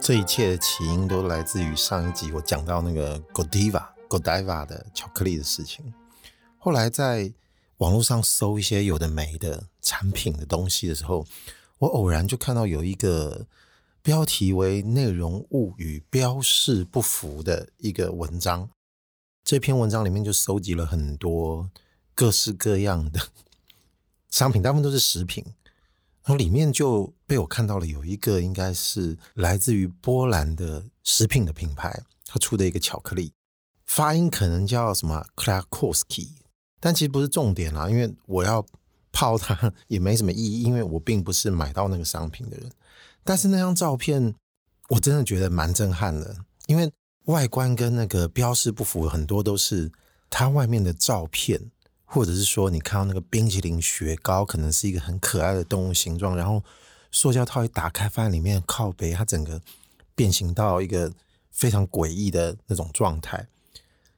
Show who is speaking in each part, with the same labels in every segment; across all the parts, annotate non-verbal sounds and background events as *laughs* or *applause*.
Speaker 1: 这一切的起因都来自于上一集我讲到那个 Godiva Godiva 的巧克力的事情。后来在网络上搜一些有的没的产品的东西的时候，我偶然就看到有一个标题为“内容物与标示不符”的一个文章。这篇文章里面就收集了很多各式各样的商品，大部分都是食品。然后里面就被我看到了，有一个应该是来自于波兰的食品的品牌，它出的一个巧克力，发音可能叫什么 Krakowski，但其实不是重点啦，因为我要泡它也没什么意义，因为我并不是买到那个商品的人。但是那张照片我真的觉得蛮震撼的，因为外观跟那个标示不符，很多都是它外面的照片。或者是说，你看到那个冰淇淋雪糕，可能是一个很可爱的动物形状，然后塑胶套一打开，发现里面靠背，它整个变形到一个非常诡异的那种状态。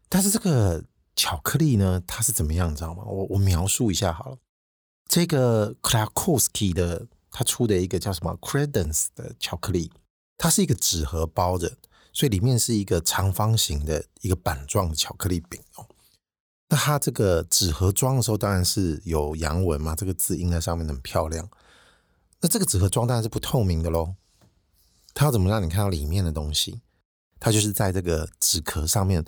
Speaker 1: 但是这个巧克力呢，它是怎么样，你知道吗？我我描述一下好了。这个 Krakowski 的，它出的一个叫什么 Credence 的巧克力，它是一个纸盒包的，所以里面是一个长方形的一个板状的巧克力饼哦。那它这个纸盒装的时候，当然是有洋文嘛，这个字印在上面很漂亮。那这个纸盒装当然是不透明的喽。它要怎么让你看到里面的东西？它就是在这个纸壳上面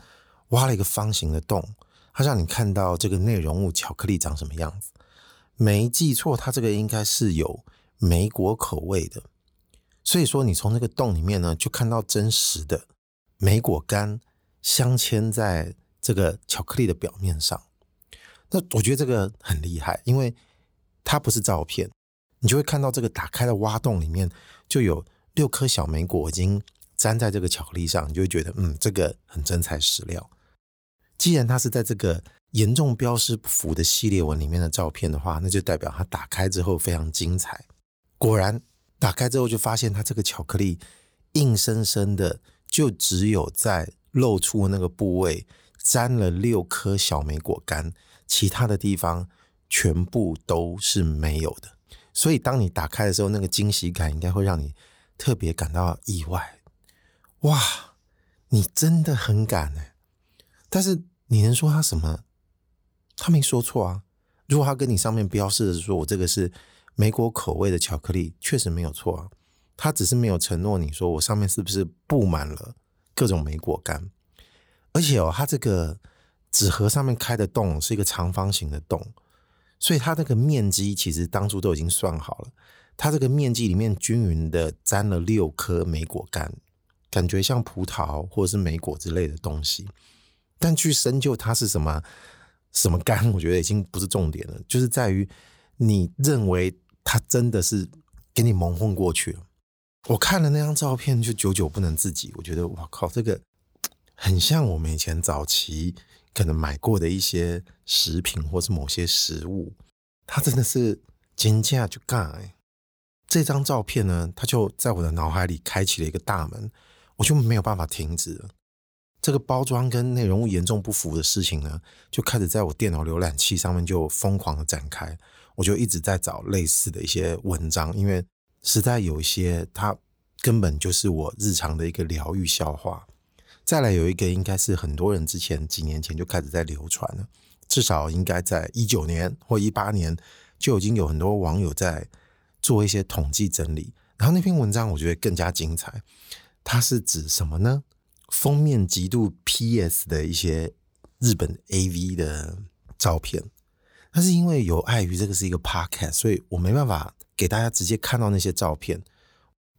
Speaker 1: 挖了一个方形的洞，它让你看到这个内容物巧克力长什么样子。没记错，它这个应该是有莓果口味的。所以说，你从那个洞里面呢，就看到真实的莓果干镶嵌在。这个巧克力的表面上，那我觉得这个很厉害，因为它不是照片，你就会看到这个打开的挖洞里面就有六颗小莓果已经粘在这个巧克力上，你就会觉得嗯，这个很真材实料。既然它是在这个严重标示不符的系列文里面的照片的话，那就代表它打开之后非常精彩。果然，打开之后就发现它这个巧克力硬生生的就只有在露出的那个部位。沾了六颗小莓果干，其他的地方全部都是没有的。所以当你打开的时候，那个惊喜感应该会让你特别感到意外。哇，你真的很敢哎！但是你能说他什么？他没说错啊。如果他跟你上面标示的是说我这个是莓果口味的巧克力，确实没有错啊。他只是没有承诺你说我上面是不是布满了各种莓果干。而且哦，它这个纸盒上面开的洞是一个长方形的洞，所以它那个面积其实当初都已经算好了。它这个面积里面均匀的沾了六颗莓果干，感觉像葡萄或者是莓果之类的东西。但去深究它是什么什么干，我觉得已经不是重点了，*laughs* 就是在于你认为它真的是给你蒙混过去了。我看了那张照片就久久不能自己，我觉得哇靠，这个。很像我们以前早期可能买过的一些食品，或是某些食物，它真的是金价就干！这张照片呢，它就在我的脑海里开启了一个大门，我就没有办法停止了。这个包装跟内容物严重不符的事情呢，就开始在我电脑浏览器上面就疯狂的展开。我就一直在找类似的一些文章，因为实在有一些它根本就是我日常的一个疗愈笑话。再来有一个，应该是很多人之前几年前就开始在流传了，至少应该在一九年或一八年就已经有很多网友在做一些统计整理。然后那篇文章我觉得更加精彩，它是指什么呢？封面极度 PS 的一些日本 AV 的照片。但是因为有碍于这个是一个 Podcast，所以我没办法给大家直接看到那些照片。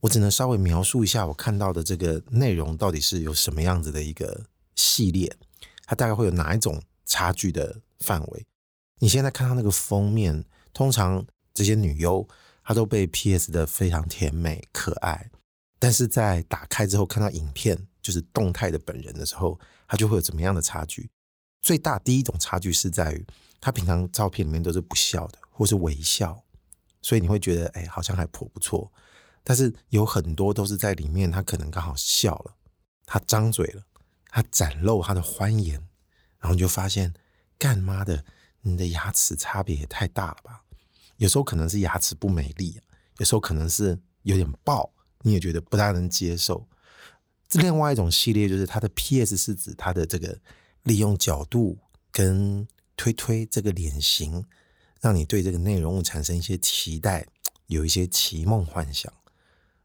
Speaker 1: 我只能稍微描述一下我看到的这个内容到底是有什么样子的一个系列，它大概会有哪一种差距的范围？你现在看到那个封面，通常这些女优她都被 PS 的非常甜美可爱，但是在打开之后看到影片，就是动态的本人的时候，他就会有怎么样的差距？最大第一种差距是在于，他平常照片里面都是不笑的，或是微笑，所以你会觉得哎，好像还颇不错。但是有很多都是在里面，他可能刚好笑了，他张嘴了，他展露他的欢颜，然后你就发现，干妈的，你的牙齿差别也太大了吧？有时候可能是牙齿不美丽，有时候可能是有点爆，你也觉得不大能接受。另外一种系列就是它的 PS 是指它的这个利用角度跟推推这个脸型，让你对这个内容物产生一些期待，有一些奇梦幻想。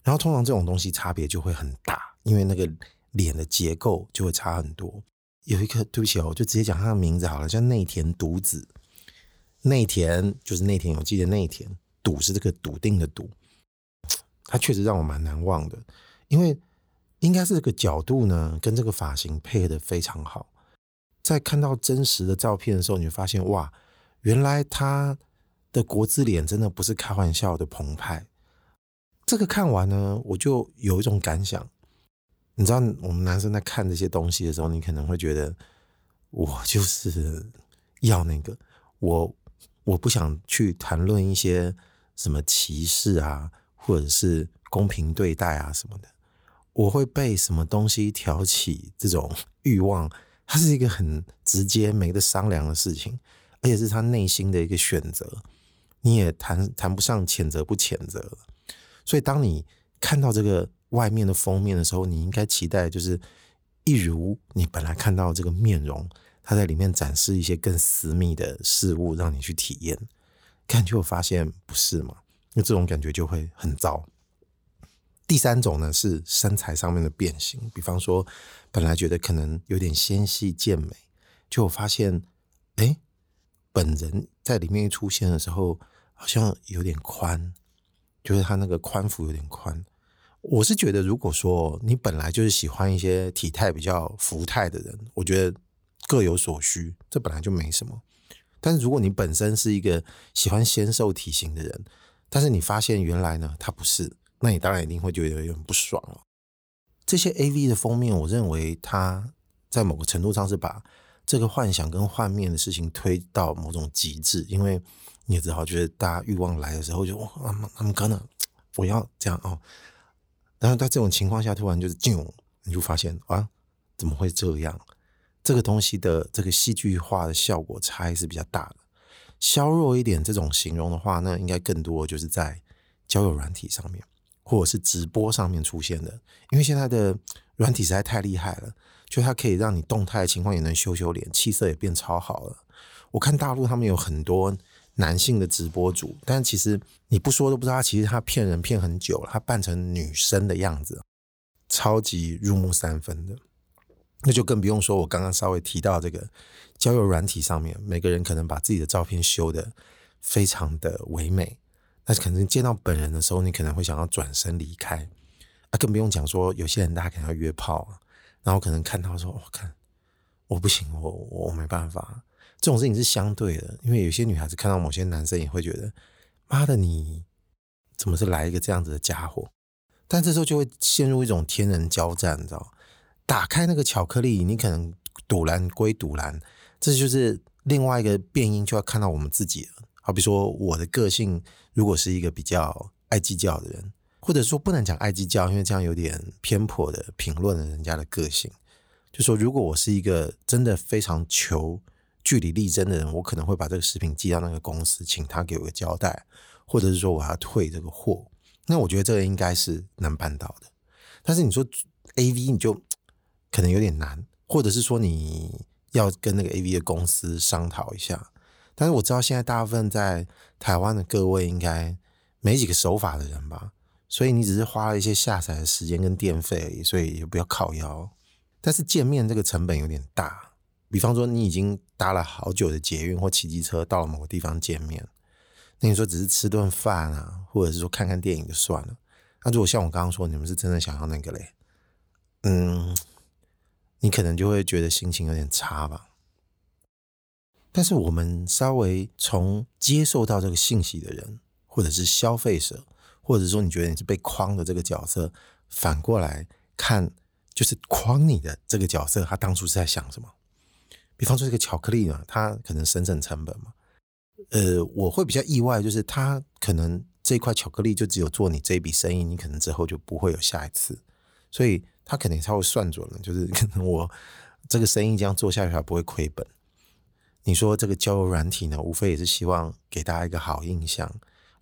Speaker 1: 然后通常这种东西差别就会很大，因为那个脸的结构就会差很多。有一个对不起哦，我就直接讲他的名字好了，叫内田笃子。内田就是内田有记的内田，笃是这个笃定的笃。他确实让我蛮难忘的，因为应该是这个角度呢，跟这个发型配合的非常好。在看到真实的照片的时候，你会发现哇，原来他的国字脸真的不是开玩笑的澎湃。这个看完呢，我就有一种感想，你知道，我们男生在看这些东西的时候，你可能会觉得，我就是要那个，我我不想去谈论一些什么歧视啊，或者是公平对待啊什么的，我会被什么东西挑起这种 *laughs* 欲望，它是一个很直接没得商量的事情，而且是他内心的一个选择，你也谈谈不上谴责不谴责。所以，当你看到这个外面的封面的时候，你应该期待就是，一如你本来看到这个面容，它在里面展示一些更私密的事物，让你去体验。感觉我发现不是嘛？那这种感觉就会很糟。第三种呢是身材上面的变形，比方说，本来觉得可能有点纤细健美，就我发现，哎，本人在里面出现的时候，好像有点宽。就是他那个宽幅有点宽，我是觉得，如果说你本来就是喜欢一些体态比较福态的人，我觉得各有所需，这本来就没什么。但是如果你本身是一个喜欢纤瘦体型的人，但是你发现原来呢他不是，那你当然一定会觉得有点不爽了。这些 AV 的封面，我认为它在某个程度上是把这个幻想跟幻灭的事情推到某种极致，因为。你也只好觉得大家欲望来的时候就哇，他们可能我要这样哦。然后在这种情况下，突然就是就你就发现啊，怎么会这样？这个东西的这个戏剧化的效果差异是比较大的。削弱一点这种形容的话，那应该更多就是在交友软体上面，或者是直播上面出现的。因为现在的软体实在太厉害了，就它可以让你动态的情况也能修修脸，气色也变超好了。我看大陆他们有很多。男性的直播主，但其实你不说都不知道，他其实他骗人骗很久了，他扮成女生的样子，超级入木三分的。那就更不用说，我刚刚稍微提到这个交友软体上面，每个人可能把自己的照片修得非常的唯美，但是可能见到本人的时候，你可能会想要转身离开。啊，更不用讲说，有些人大家可能要约炮啊，然后可能看到说，我看我不行，我我没办法。这种事情是相对的，因为有些女孩子看到某些男生也会觉得，妈的，你怎么是来一个这样子的家伙？但这时候就会陷入一种天人交战，你知道？打开那个巧克力，你可能赌烂归赌烂，这就是另外一个变音，就要看到我们自己了。好比说，我的个性如果是一个比较爱计较的人，或者说不能讲爱计较，因为这样有点偏颇的评论了人家的个性。就说如果我是一个真的非常求。据理力争的人，我可能会把这个食品寄到那个公司，请他给我个交代，或者是说我要退这个货。那我觉得这个应该是能办到的。但是你说 AV，你就可能有点难，或者是说你要跟那个 AV 的公司商讨一下。但是我知道现在大部分在台湾的各位应该没几个守法的人吧，所以你只是花了一些下载的时间跟电费，所以也不要靠腰。但是见面这个成本有点大。比方说，你已经搭了好久的捷运或骑机车到了某个地方见面，那你说只是吃顿饭啊，或者是说看看电影就算了。那如果像我刚刚说，你们是真的想要那个嘞，嗯，你可能就会觉得心情有点差吧。但是我们稍微从接受到这个信息的人，或者是消费者，或者说你觉得你是被框的这个角色，反过来看，就是框你的这个角色，他当初是在想什么？比方说这个巧克力嘛，它可能省省成本嘛。呃，我会比较意外，就是它可能这块巧克力就只有做你这一笔生意，你可能之后就不会有下一次。所以他肯定他会算准了，就是可能我这个生意这样做下去还不会亏本。你说这个交友软体呢，无非也是希望给大家一个好印象。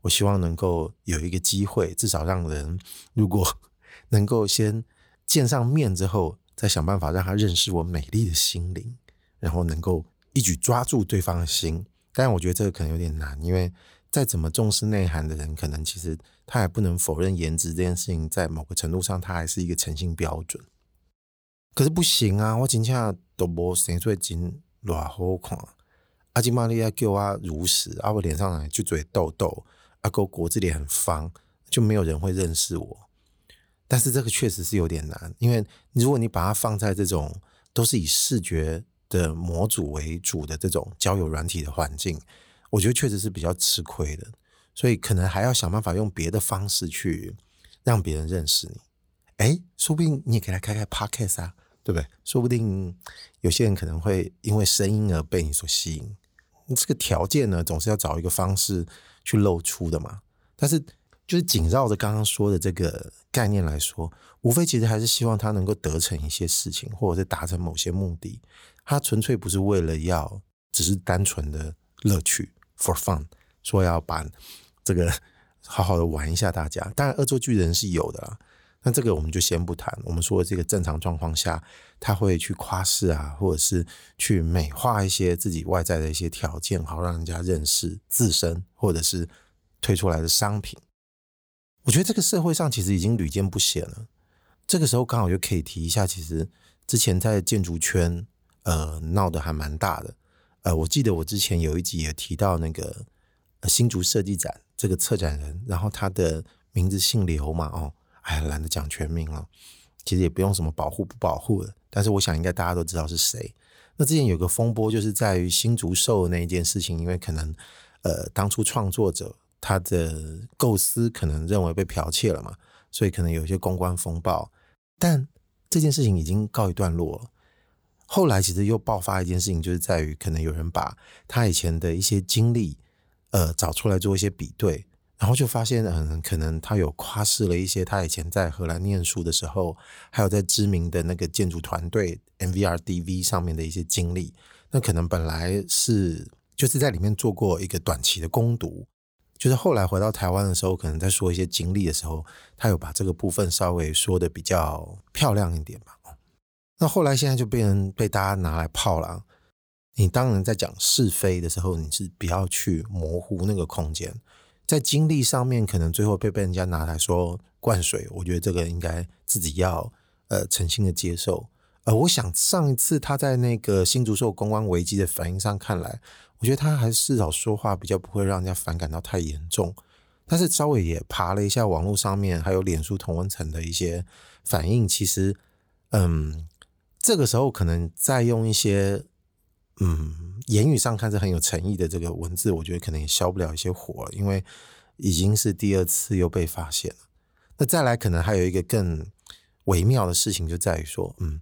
Speaker 1: 我希望能够有一个机会，至少让人如果 *laughs* 能够先见上面之后，再想办法让他认识我美丽的心灵，然后能够一举抓住对方的心。但我觉得这个可能有点难，因为再怎么重视内涵的人，可能其实他也不能否认颜值这件事情，在某个程度上，它还是一个诚信标准。可是不行啊，我今天都无生出真偌好看，阿金玛利亚给我如实，啊我脸上来就嘴痘痘，阿哥果子脸很方，就没有人会认识我。但是这个确实是有点难，因为如果你把它放在这种都是以视觉的模组为主的这种交友软体的环境，我觉得确实是比较吃亏的，所以可能还要想办法用别的方式去让别人认识你。哎，说不定你也可以来开开 Podcast 啊，对不对？说不定有些人可能会因为声音而被你所吸引。这个条件呢，总是要找一个方式去露出的嘛。但是。就是紧绕着刚刚说的这个概念来说，无非其实还是希望他能够得成一些事情，或者是达成某些目的。他纯粹不是为了要，只是单纯的乐趣 for fun，说要把这个 *laughs* 好好的玩一下。大家当然恶作剧人是有的啦，那这个我们就先不谈。我们说这个正常状况下，他会去夸饰啊，或者是去美化一些自己外在的一些条件，好让人家认识自身，或者是推出来的商品。我觉得这个社会上其实已经屡见不鲜了。这个时候刚好就可以提一下，其实之前在建筑圈，呃，闹得还蛮大的。呃，我记得我之前有一集也提到那个新竹设计展这个策展人，然后他的名字姓刘嘛，哦，哎，懒得讲全名了。其实也不用什么保护不保护的，但是我想应该大家都知道是谁。那之前有个风波，就是在于新竹兽那一件事情，因为可能呃当初创作者。他的构思可能认为被剽窃了嘛，所以可能有一些公关风暴。但这件事情已经告一段落了。后来其实又爆发一件事情，就是在于可能有人把他以前的一些经历，呃，找出来做一些比对，然后就发现，嗯，可能他有夸饰了一些他以前在荷兰念书的时候，还有在知名的那个建筑团队 MVRDV 上面的一些经历。那可能本来是就是在里面做过一个短期的攻读。就是后来回到台湾的时候，可能在说一些经历的时候，他有把这个部分稍微说得比较漂亮一点吧。那后来现在就被人被大家拿来泡了。你当然在讲是非的时候，你是不要去模糊那个空间。在经历上面，可能最后被被人家拿来说灌水，我觉得这个应该自己要呃诚心的接受。呃，我想上一次他在那个新竹受公关危机的反应上看来。我觉得他还是至少说话比较不会让人家反感到太严重，但是稍微也爬了一下网络上面还有脸书同温层的一些反应，其实，嗯，这个时候可能再用一些，嗯，言语上看是很有诚意的这个文字，我觉得可能也消不了一些火，因为已经是第二次又被发现了。那再来可能还有一个更微妙的事情，就在于说，嗯，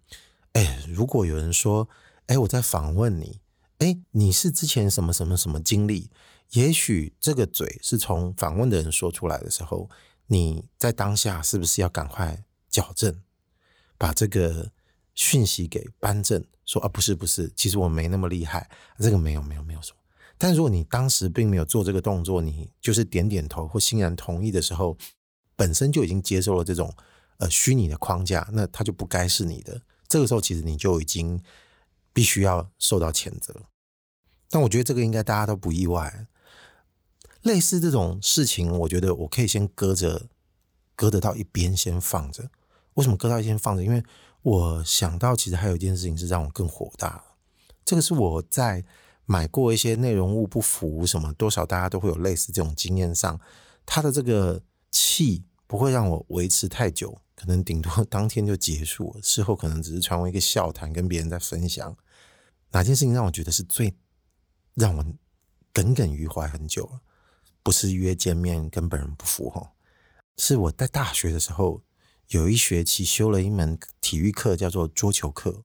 Speaker 1: 哎，如果有人说，哎，我在访问你。哎，你是之前什么什么什么经历？也许这个嘴是从访问的人说出来的时候，你在当下是不是要赶快矫正，把这个讯息给扳正？说啊，不是不是，其实我没那么厉害，这个没有没有没有什么。但如果你当时并没有做这个动作，你就是点点头或欣然同意的时候，本身就已经接受了这种呃虚拟的框架，那它就不该是你的。这个时候，其实你就已经必须要受到谴责。但我觉得这个应该大家都不意外。类似这种事情，我觉得我可以先搁着，搁得到一边先放着。为什么搁到一边放着？因为我想到其实还有一件事情是让我更火大。这个是我在买过一些内容物不符什么，多少大家都会有类似这种经验上，它的这个气不会让我维持太久，可能顶多 *laughs* 当天就结束，事后可能只是成为一个笑谈，跟别人在分享。哪件事情让我觉得是最？让我耿耿于怀很久了，不是约见面跟本人不符哈，是我在大学的时候有一学期修了一门体育课，叫做桌球课。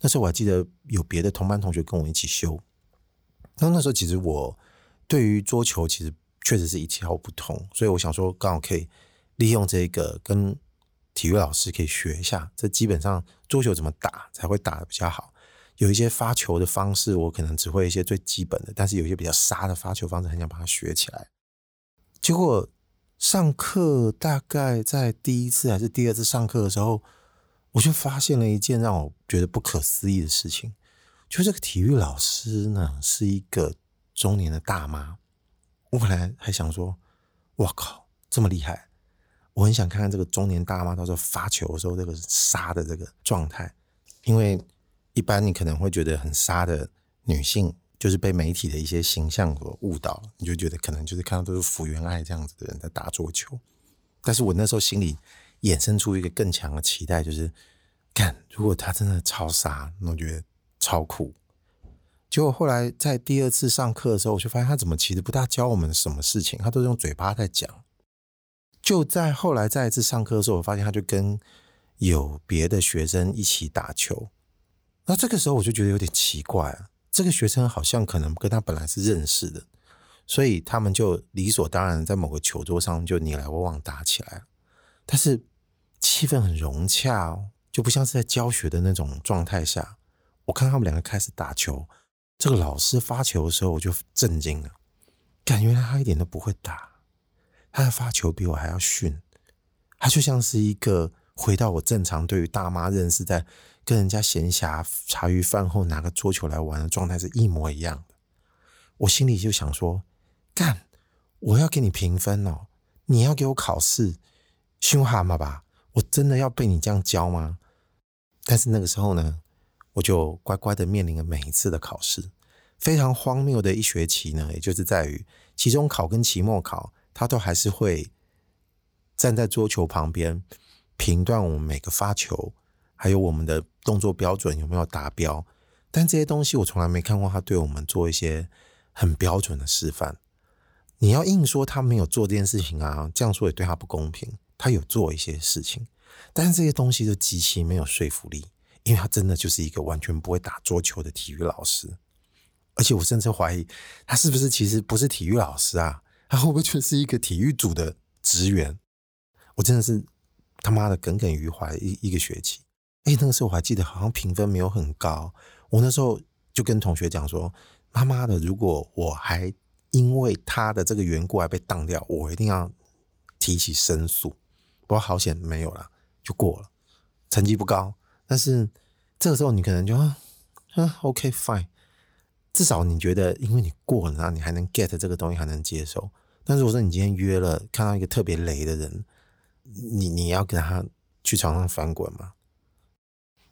Speaker 1: 那时候我还记得有别的同班同学跟我一起修。那那时候其实我对于桌球其实确实是一窍不通，所以我想说，刚好可以利用这个跟体育老师可以学一下，这基本上桌球怎么打才会打得比较好。有一些发球的方式，我可能只会一些最基本的，但是有一些比较杀的发球方式，很想把它学起来。结果上课大概在第一次还是第二次上课的时候，我就发现了一件让我觉得不可思议的事情，就这个体育老师呢是一个中年的大妈。我本来还想说，哇靠，这么厉害！我很想看看这个中年大妈到时候发球的时候这个杀的这个状态，因为。一般你可能会觉得很杀的女性，就是被媒体的一些形象所误导，你就觉得可能就是看到都是福原爱这样子的人在打桌球。但是我那时候心里衍生出一个更强的期待，就是看如果他真的超杀，那我觉得超酷。结果后来在第二次上课的时候，我就发现他怎么其实不大教我们什么事情，他都是用嘴巴在讲。就在后来再一次上课的时候，我发现他就跟有别的学生一起打球。那这个时候我就觉得有点奇怪啊，这个学生好像可能跟他本来是认识的，所以他们就理所当然在某个球桌上就你来我往打起来，但是气氛很融洽哦，就不像是在教学的那种状态下。我看他们两个开始打球，这个老师发球的时候我就震惊了，感觉他一点都不会打，他的发球比我还要逊，他就像是一个回到我正常对于大妈认识在。跟人家闲暇茶余饭后拿个桌球来玩的状态是一模一样的，我心里就想说：干，我要给你评分哦，你要给我考试，凶蛤蟆吧？我真的要被你这样教吗？但是那个时候呢，我就乖乖的面临了每一次的考试。非常荒谬的一学期呢，也就是在于期中考跟期末考，他都还是会站在桌球旁边评断我们每个发球。还有我们的动作标准有没有达标？但这些东西我从来没看过他对我们做一些很标准的示范。你要硬说他没有做这件事情啊，这样说也对他不公平。他有做一些事情，但是这些东西都极其没有说服力，因为他真的就是一个完全不会打桌球的体育老师。而且我甚至怀疑他是不是其实不是体育老师啊？他会不会就是一个体育组的职员？我真的是他妈的耿耿于怀一一个学期。哎，那个时候我还记得，好像评分没有很高。我那时候就跟同学讲说：“妈妈的，如果我还因为他的这个缘故还被当掉，我一定要提起申诉。”不过好险没有了，就过了。成绩不高，但是这个时候你可能就啊，OK fine，至少你觉得因为你过了，然后你还能 get 这个东西，还能接受。但是如果说你今天约了看到一个特别雷的人，你你要跟他去床上翻滚吗？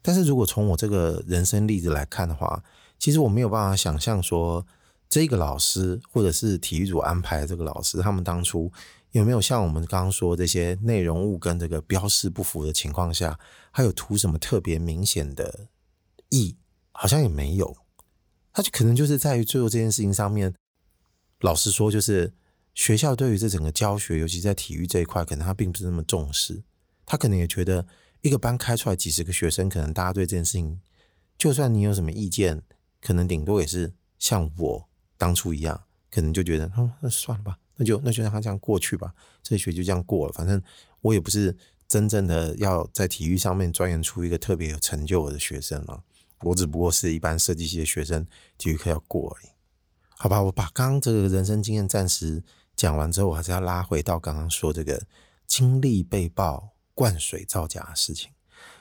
Speaker 1: 但是如果从我这个人生例子来看的话，其实我没有办法想象说，这个老师或者是体育组安排的这个老师，他们当初有没有像我们刚刚说这些内容物跟这个标示不符的情况下，还有图什么特别明显的意？好像也没有。他就可能就是在于最后这件事情上面，老实说，就是学校对于这整个教学，尤其在体育这一块，可能他并不是那么重视。他可能也觉得。一个班开出来几十个学生，可能大家对这件事情，就算你有什么意见，可能顶多也是像我当初一样，可能就觉得，哦，那算了吧，那就那就让他这样过去吧，这学就这样过了。反正我也不是真正的要在体育上面钻研出一个特别有成就的学生了，我只不过是一般设计系的学生，体育课要过而已。好吧，我把刚刚这个人生经验暂时讲完之后，我还是要拉回到刚刚说这个经历被爆。灌水造假的事情，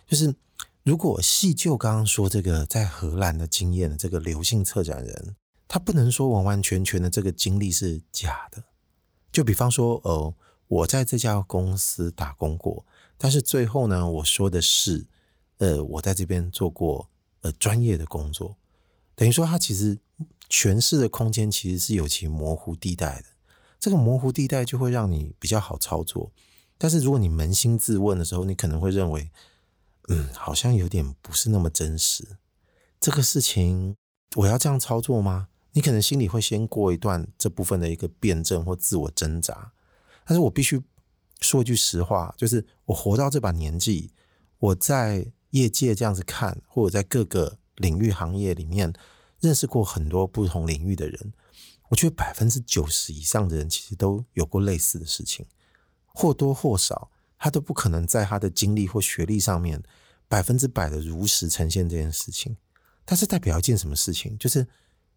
Speaker 1: 就是如果细就刚刚说这个在荷兰的经验的这个刘姓策展人，他不能说完完全全的这个经历是假的。就比方说，呃，我在这家公司打工过，但是最后呢，我说的是，呃，我在这边做过呃专业的工作，等于说他其实诠释的空间其实是有其模糊地带的。这个模糊地带就会让你比较好操作。但是如果你扪心自问的时候，你可能会认为，嗯，好像有点不是那么真实。这个事情我要这样操作吗？你可能心里会先过一段这部分的一个辩证或自我挣扎。但是我必须说一句实话，就是我活到这把年纪，我在业界这样子看，或者在各个领域行业里面认识过很多不同领域的人，我觉得百分之九十以上的人其实都有过类似的事情，或多或少，他都不可能在他的经历或学历上面百分之百的如实呈现这件事情。但是代表一件什么事情？就是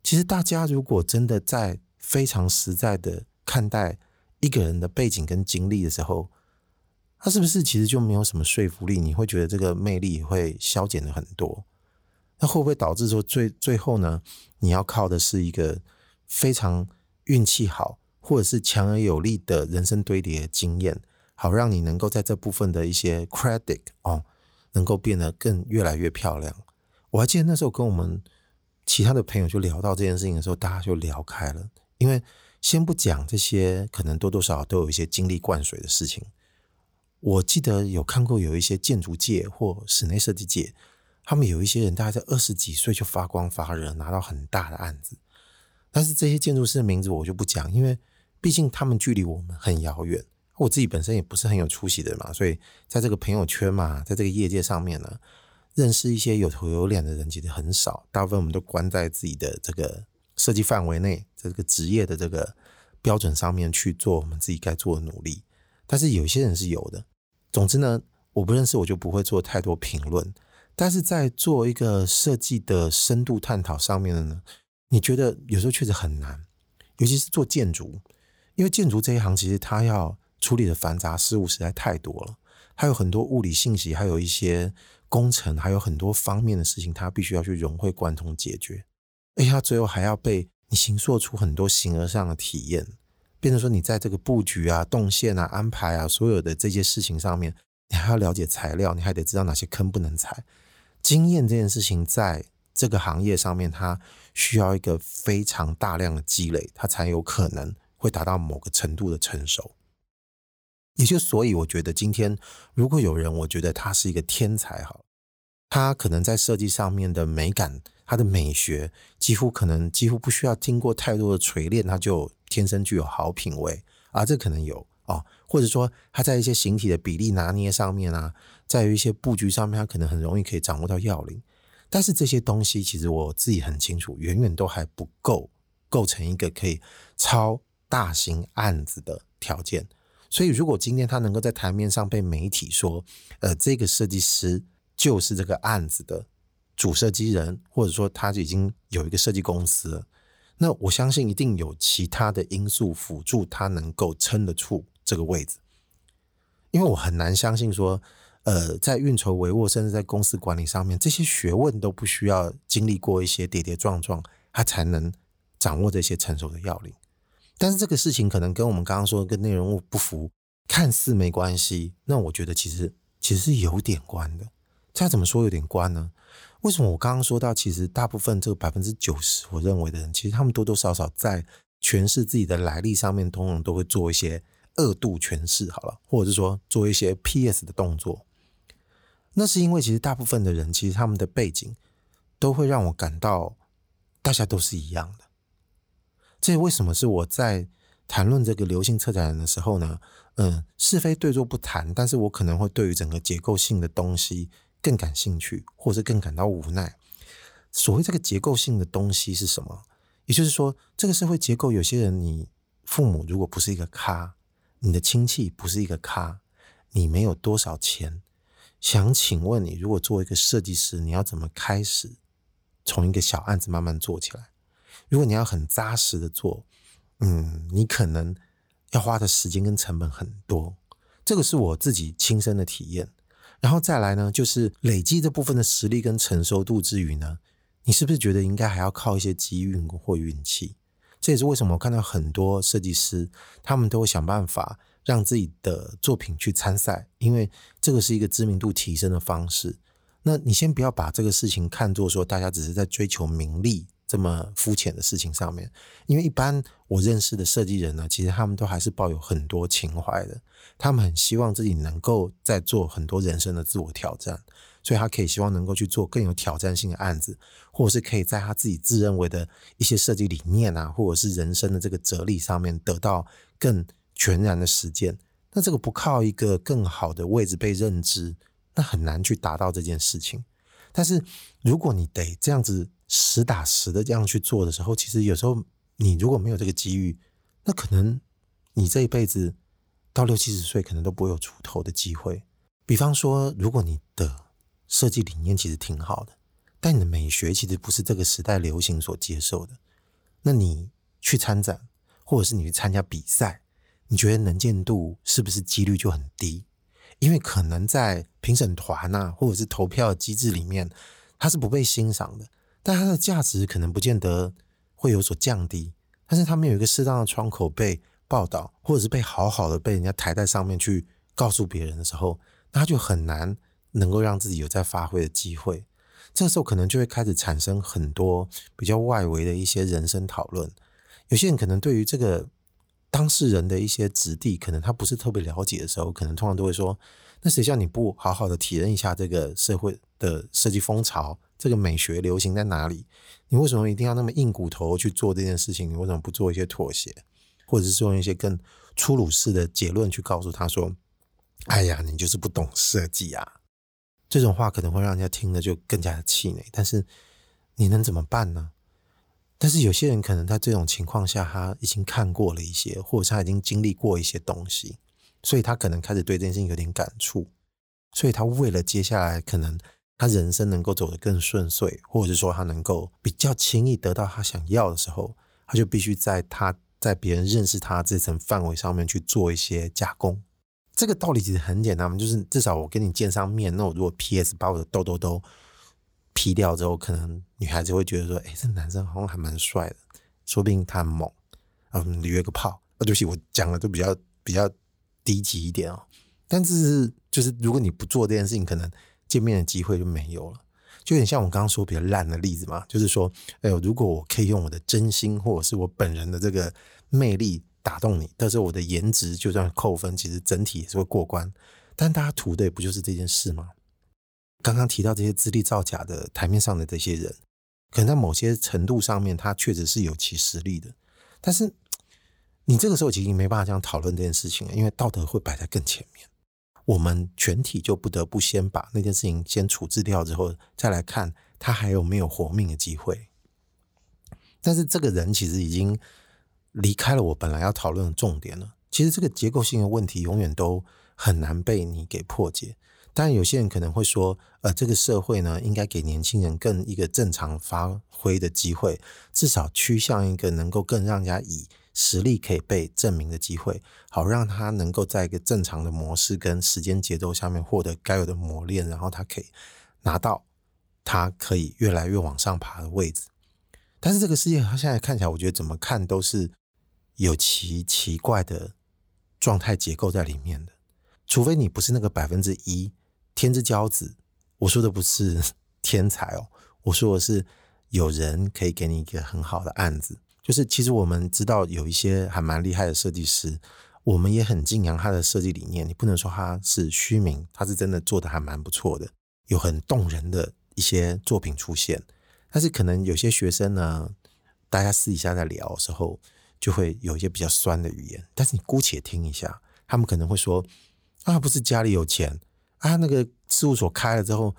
Speaker 1: 其实大家如果真的在非常实在的看待一个人的背景跟经历的时候，他是不是其实就没有什么说服力？你会觉得这个魅力会消减了很多？那会不会导致说最最后呢？你要靠的是一个非常运气好，或者是强而有力的人生堆叠经验，好让你能够在这部分的一些 credit 哦，能够变得更越来越漂亮。我还记得那时候跟我们其他的朋友就聊到这件事情的时候，大家就聊开了。因为先不讲这些，可能多多少少都有一些精力灌水的事情。我记得有看过有一些建筑界或室内设计界，他们有一些人大概在二十几岁就发光发热，拿到很大的案子。但是这些建筑师的名字我就不讲，因为毕竟他们距离我们很遥远。我自己本身也不是很有出息的嘛，所以在这个朋友圈嘛，在这个业界上面呢，认识一些有头有脸的人其实很少，大部分我们都关在自己的这个设计范围内，在这个职业的这个标准上面去做我们自己该做的努力。但是有些人是有的。总之呢，我不认识，我就不会做太多评论。但是在做一个设计的深度探讨上面的呢，你觉得有时候确实很难，尤其是做建筑，因为建筑这一行其实它要处理的繁杂事物实在太多了，还有很多物理信息，还有一些工程，还有很多方面的事情，它必须要去融会贯通解决。而且它最后还要被你形塑出很多形而上的体验。变成说，你在这个布局啊、动线啊、安排啊，所有的这些事情上面，你还要了解材料，你还得知道哪些坑不能踩。经验这件事情，在这个行业上面，它需要一个非常大量的积累，它才有可能会达到某个程度的成熟。也就所以，我觉得今天如果有人，我觉得他是一个天才，哈，他可能在设计上面的美感，他的美学，几乎可能几乎不需要经过太多的锤炼，他就。天生具有好品味啊，这可能有啊，或者说他在一些形体的比例拿捏上面啊，在于一些布局上面，他可能很容易可以掌握到要领。但是这些东西其实我自己很清楚，远远都还不够构成一个可以超大型案子的条件。所以，如果今天他能够在台面上被媒体说，呃，这个设计师就是这个案子的主设计人，或者说他已经有一个设计公司。那我相信一定有其他的因素辅助他能够撑得住这个位置，因为我很难相信说，呃，在运筹帷幄，甚至在公司管理上面，这些学问都不需要经历过一些跌跌撞撞，他才能掌握这些成熟的要领。但是这个事情可能跟我们刚刚说跟内容物不符，看似没关系，那我觉得其实其实是有点关的。再怎么说有点关呢？为什么我刚刚说到，其实大部分这个百分之九十，我认为的人，其实他们多多少少在诠释自己的来历上面，通常都会做一些二度诠释，好了，或者是说做一些 PS 的动作。那是因为其实大部分的人，其实他们的背景都会让我感到大家都是一样的。这为什么是我在谈论这个流行策展人的时候呢？嗯，是非对错不谈，但是我可能会对于整个结构性的东西。更感兴趣，或是更感到无奈。所谓这个结构性的东西是什么？也就是说，这个社会结构，有些人，你父母如果不是一个咖，你的亲戚不是一个咖，你没有多少钱，想请问你，如果做一个设计师，你要怎么开始从一个小案子慢慢做起来？如果你要很扎实的做，嗯，你可能要花的时间跟成本很多。这个是我自己亲身的体验。然后再来呢，就是累积这部分的实力跟成熟度之余呢，你是不是觉得应该还要靠一些机运或运气？这也是为什么我看到很多设计师，他们都会想办法让自己的作品去参赛，因为这个是一个知名度提升的方式。那你先不要把这个事情看作说大家只是在追求名利。这么肤浅的事情上面，因为一般我认识的设计人呢，其实他们都还是抱有很多情怀的。他们很希望自己能够在做很多人生的自我挑战，所以他可以希望能够去做更有挑战性的案子，或者是可以在他自己自认为的一些设计理念啊，或者是人生的这个哲理上面得到更全然的实践。那这个不靠一个更好的位置被认知，那很难去达到这件事情。但是如果你得这样子。实打实的这样去做的时候，其实有时候你如果没有这个机遇，那可能你这一辈子到六七十岁，可能都不会有出头的机会。比方说，如果你的设计理念其实挺好的，但你的美学其实不是这个时代流行所接受的，那你去参展，或者是你去参加比赛，你觉得能见度是不是几率就很低？因为可能在评审团啊，或者是投票机制里面，它是不被欣赏的，但它的价值可能不见得会有所降低。但是他们有一个适当的窗口被报道，或者是被好好的被人家抬在上面去告诉别人的时候，那他就很难能够让自己有再发挥的机会。这个时候可能就会开始产生很多比较外围的一些人生讨论。有些人可能对于这个。当事人的一些质地，可能他不是特别了解的时候，可能通常都会说：“那谁叫你不好好的体验一下这个社会的设计风潮，这个美学流行在哪里？你为什么一定要那么硬骨头去做这件事情？你为什么不做一些妥协，或者是用一些更粗鲁式的结论去告诉他说：‘哎呀，你就是不懂设计啊’？这种话可能会让人家听了就更加的气馁。但是你能怎么办呢？”但是有些人可能在这种情况下，他已经看过了一些，或者他已经经历过一些东西，所以他可能开始对这件事情有点感触，所以他为了接下来可能他人生能够走得更顺遂，或者是说他能够比较轻易得到他想要的时候，他就必须在他在别人认识他这层范围上面去做一些加工。这个道理其实很简单嘛，就是至少我跟你见上面，那我如果 PS 把我的痘痘都。P 掉之后，可能女孩子会觉得说：“哎、这男生好像还蛮帅的，说不定他很猛。”嗯，约个炮。啊，对不起，我讲的都比较比较低级一点哦。但是就是如果你不做这件事情，可能见面的机会就没有了。就有点像我刚刚说比较烂的例子嘛，就是说，哎呦，如果我可以用我的真心或者是我本人的这个魅力打动你，但是我的颜值就算扣分，其实整体也是会过关。但大家图的也不就是这件事吗？刚刚提到这些资历造假的台面上的这些人，可能在某些程度上面，他确实是有其实力的。但是你这个时候其实没办法这样讨论这件事情，因为道德会摆在更前面。我们全体就不得不先把那件事情先处置掉，之后再来看他还有没有活命的机会。但是这个人其实已经离开了我本来要讨论的重点了。其实这个结构性的问题永远都很难被你给破解。当然，有些人可能会说，呃，这个社会呢，应该给年轻人更一个正常发挥的机会，至少趋向一个能够更让人家以实力可以被证明的机会，好让他能够在一个正常的模式跟时间节奏下面获得该有的磨练，然后他可以拿到他可以越来越往上爬的位置。但是这个世界，他现在看起来，我觉得怎么看都是有其奇怪的状态结构在里面的，除非你不是那个百分之一。天之骄子，我说的不是 *laughs* 天才哦，我说的是有人可以给你一个很好的案子。就是其实我们知道有一些还蛮厉害的设计师，我们也很敬仰他的设计理念。你不能说他是虚名，他是真的做的还蛮不错的，有很动人的一些作品出现。但是可能有些学生呢，大家私底下在聊的时候，就会有一些比较酸的语言。但是你姑且听一下，他们可能会说：“啊，不是家里有钱。”啊那个事务所开了之后，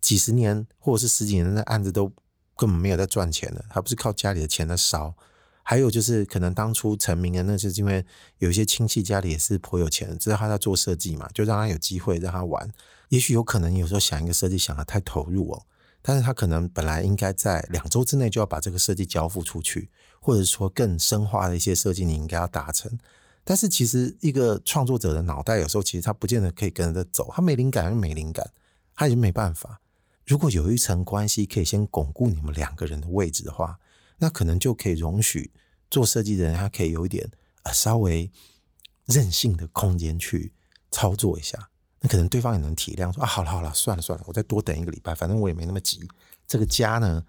Speaker 1: 几十年或者是十几年的案子都根本没有在赚钱的，他不是靠家里的钱在烧。还有就是可能当初成名的，那是因为有一些亲戚家里也是颇有钱，知道他在做设计嘛，就让他有机会让他玩。也许有可能有时候想一个设计想得太投入哦，但是他可能本来应该在两周之内就要把这个设计交付出去，或者说更深化的一些设计你应该要达成。但是其实一个创作者的脑袋有时候其实他不见得可以跟着走，他没灵感就没灵感，他已经没办法。如果有一层关系可以先巩固你们两个人的位置的话，那可能就可以容许做设计的人他可以有一点呃稍微任性的空间去操作一下。那可能对方也能体谅说啊，好了好了，算了算了，我再多等一个礼拜，反正我也没那么急。这个家呢，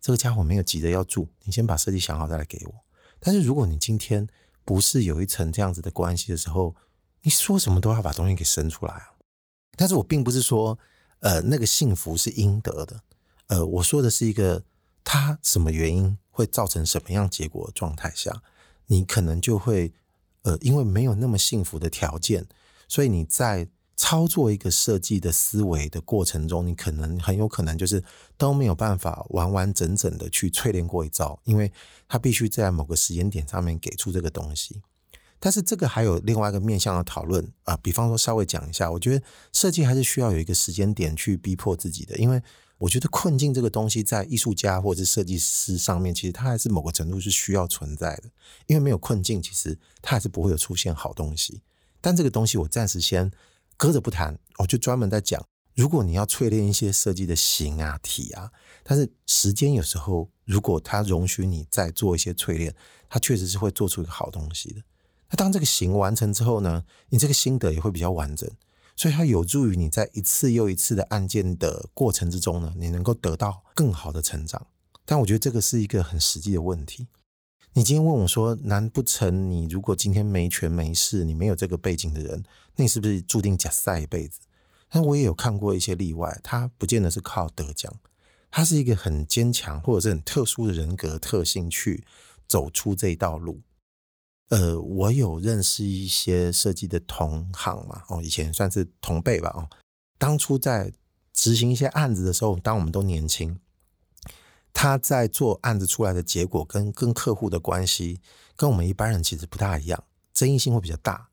Speaker 1: 这个家我没有急着要住，你先把设计想好再来给我。但是如果你今天不是有一层这样子的关系的时候，你说什么都要把东西给生出来啊！但是我并不是说，呃，那个幸福是应得的，呃，我说的是一个他什么原因会造成什么样结果状态下，你可能就会，呃，因为没有那么幸福的条件，所以你在操作一个设计的思维的过程中，你可能很有可能就是都没有办法完完整整的去淬炼过一遭，因为他必须在某个时间点上面给出这个东西。但是这个还有另外一个面向的讨论啊，比方说稍微讲一下，我觉得设计还是需要有一个时间点去逼迫自己的，因为我觉得困境这个东西在艺术家或者是设计师上面，其实它还是某个程度是需要存在的，因为没有困境，其实它还是不会有出现好东西。但这个东西我暂时先搁着不谈，我就专门在讲，如果你要淬炼一些设计的形啊体啊，但是时间有时候如果它容许你再做一些淬炼，它确实是会做出一个好东西的。那当这个行完成之后呢，你这个心得也会比较完整，所以它有助于你在一次又一次的案件的过程之中呢，你能够得到更好的成长。但我觉得这个是一个很实际的问题。你今天问我说，难不成你如果今天没权没势，你没有这个背景的人，那你是不是注定假赛一辈子？但我也有看过一些例外，他不见得是靠得奖，他是一个很坚强或者是很特殊的人格特性去走出这一道路。呃，我有认识一些设计的同行嘛，哦，以前算是同辈吧，哦，当初在执行一些案子的时候，当我们都年轻，他在做案子出来的结果跟跟客户的关系，跟我们一般人其实不大一样，争议性会比较大。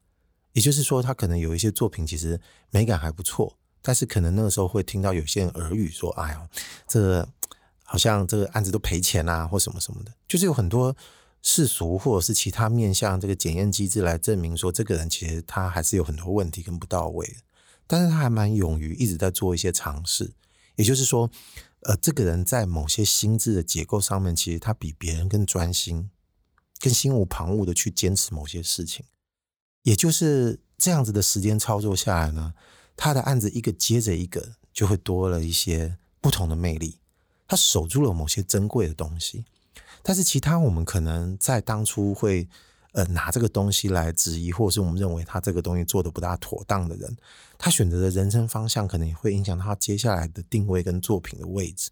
Speaker 1: 也就是说，他可能有一些作品其实美感还不错，但是可能那个时候会听到有些人耳语说：“哎呀，这好像这个案子都赔钱啊，或什么什么的。”就是有很多。世俗或者是其他面向这个检验机制来证明说，这个人其实他还是有很多问题跟不到位，但是他还蛮勇于一直在做一些尝试。也就是说，呃，这个人在某些心智的结构上面，其实他比别人更专心，更心无旁骛的去坚持某些事情。也就是这样子的时间操作下来呢，他的案子一个接着一个，就会多了一些不同的魅力。他守住了某些珍贵的东西。但是其他我们可能在当初会呃拿这个东西来质疑，或者是我们认为他这个东西做得不大妥当的人，他选择的人生方向可能也会影响他接下来的定位跟作品的位置。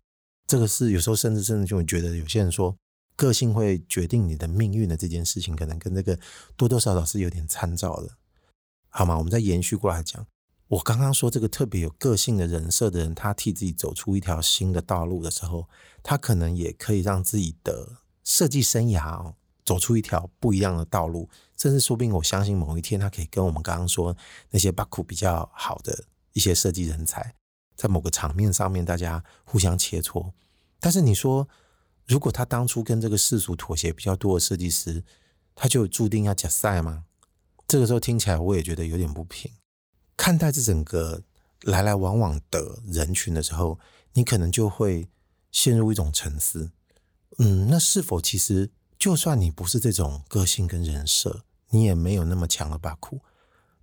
Speaker 1: 这个是有时候甚至甚至就会觉得有些人说个性会决定你的命运的这件事情，可能跟这个多多少少是有点参照的，好吗？我们再延续过来讲，我刚刚说这个特别有个性的人设的人，他替自己走出一条新的道路的时候。他可能也可以让自己的设计生涯走出一条不一样的道路，甚至说不定我相信某一天他可以跟我们刚刚说那些巴库比较好的一些设计人才，在某个场面上面大家互相切磋。但是你说，如果他当初跟这个世俗妥协比较多的设计师，他就注定要假赛吗？这个时候听起来我也觉得有点不平。看待这整个来来往往的人群的时候，你可能就会。陷入一种沉思，嗯，那是否其实就算你不是这种个性跟人设，你也没有那么强的把苦，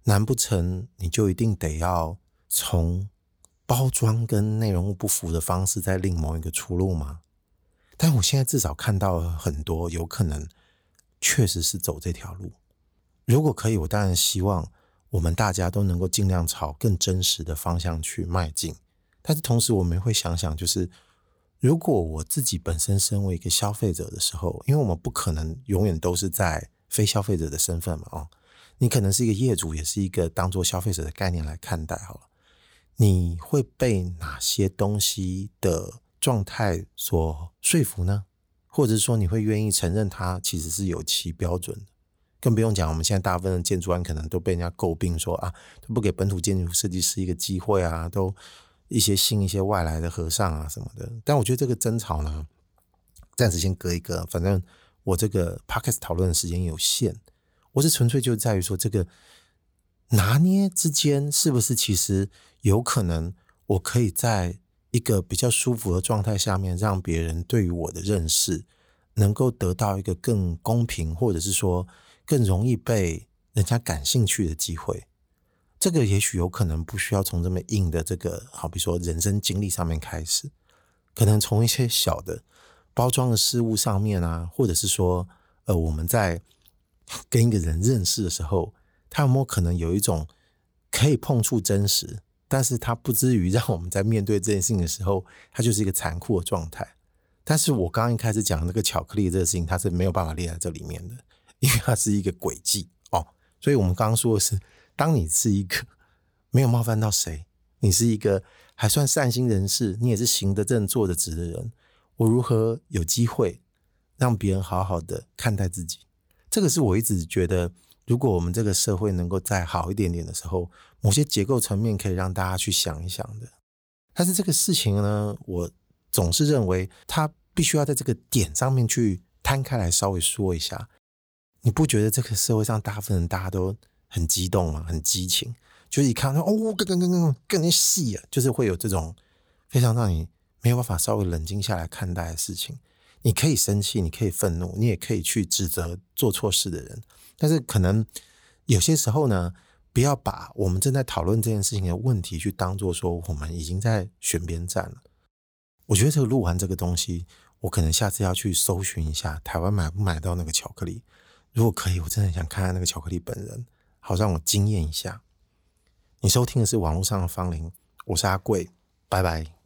Speaker 1: 难不成你就一定得要从包装跟内容物不符的方式再另谋一个出路吗？但我现在至少看到很多有可能确实是走这条路。如果可以，我当然希望我们大家都能够尽量朝更真实的方向去迈进。但是同时，我们会想想，就是。如果我自己本身身为一个消费者的时候，因为我们不可能永远都是在非消费者的身份嘛，哦，你可能是一个业主，也是一个当做消费者的概念来看待好了。你会被哪些东西的状态所说服呢？或者说你会愿意承认它其实是有其标准的？更不用讲，我们现在大部分的建筑案可能都被人家诟病说啊，都不给本土建筑设计师一个机会啊，都。一些信一些外来的和尚啊什么的，但我觉得这个争吵呢，暂时先搁一搁。反正我这个 podcast 讨论的时间有限，我是纯粹就在于说，这个拿捏之间是不是其实有可能，我可以在一个比较舒服的状态下面，让别人对于我的认识能够得到一个更公平，或者是说更容易被人家感兴趣的机会。这个也许有可能不需要从这么硬的这个，好比说人生经历上面开始，可能从一些小的包装的事物上面啊，或者是说，呃，我们在跟一个人认识的时候，他有没有可能有一种可以碰触真实，但是他不至于 *laughs* 让我们在面对这件事情的时候，它就是一个残酷的状态。但是我刚刚一开始讲那个巧克力这个事情，它是没有办法列在这里面的，因为它是一个轨迹哦。所以我们刚刚说的是。当你是一个没有冒犯到谁，你是一个还算善心人士，你也是行得正、坐得直的人。我如何有机会让别人好好的看待自己？这个是我一直觉得，如果我们这个社会能够再好一点点的时候，某些结构层面可以让大家去想一想的。但是这个事情呢，我总是认为它必须要在这个点上面去摊开来稍微说一下。你不觉得这个社会上大部分人大家都很激动吗？很激情？就是一看哦，更更更更更细啊，就是会有这种非常让你没有办法稍微冷静下来看待的事情。你可以生气，你可以愤怒，你也可以去指责做错事的人。但是可能有些时候呢，不要把我们正在讨论这件事情的问题去当做说我们已经在选边站了。我觉得这个录完这个东西，我可能下次要去搜寻一下台湾买不买到那个巧克力。如果可以，我真的很想看看那个巧克力本人，好让我惊艳一下。你收听的是网络上的芳龄，我是阿贵，拜拜。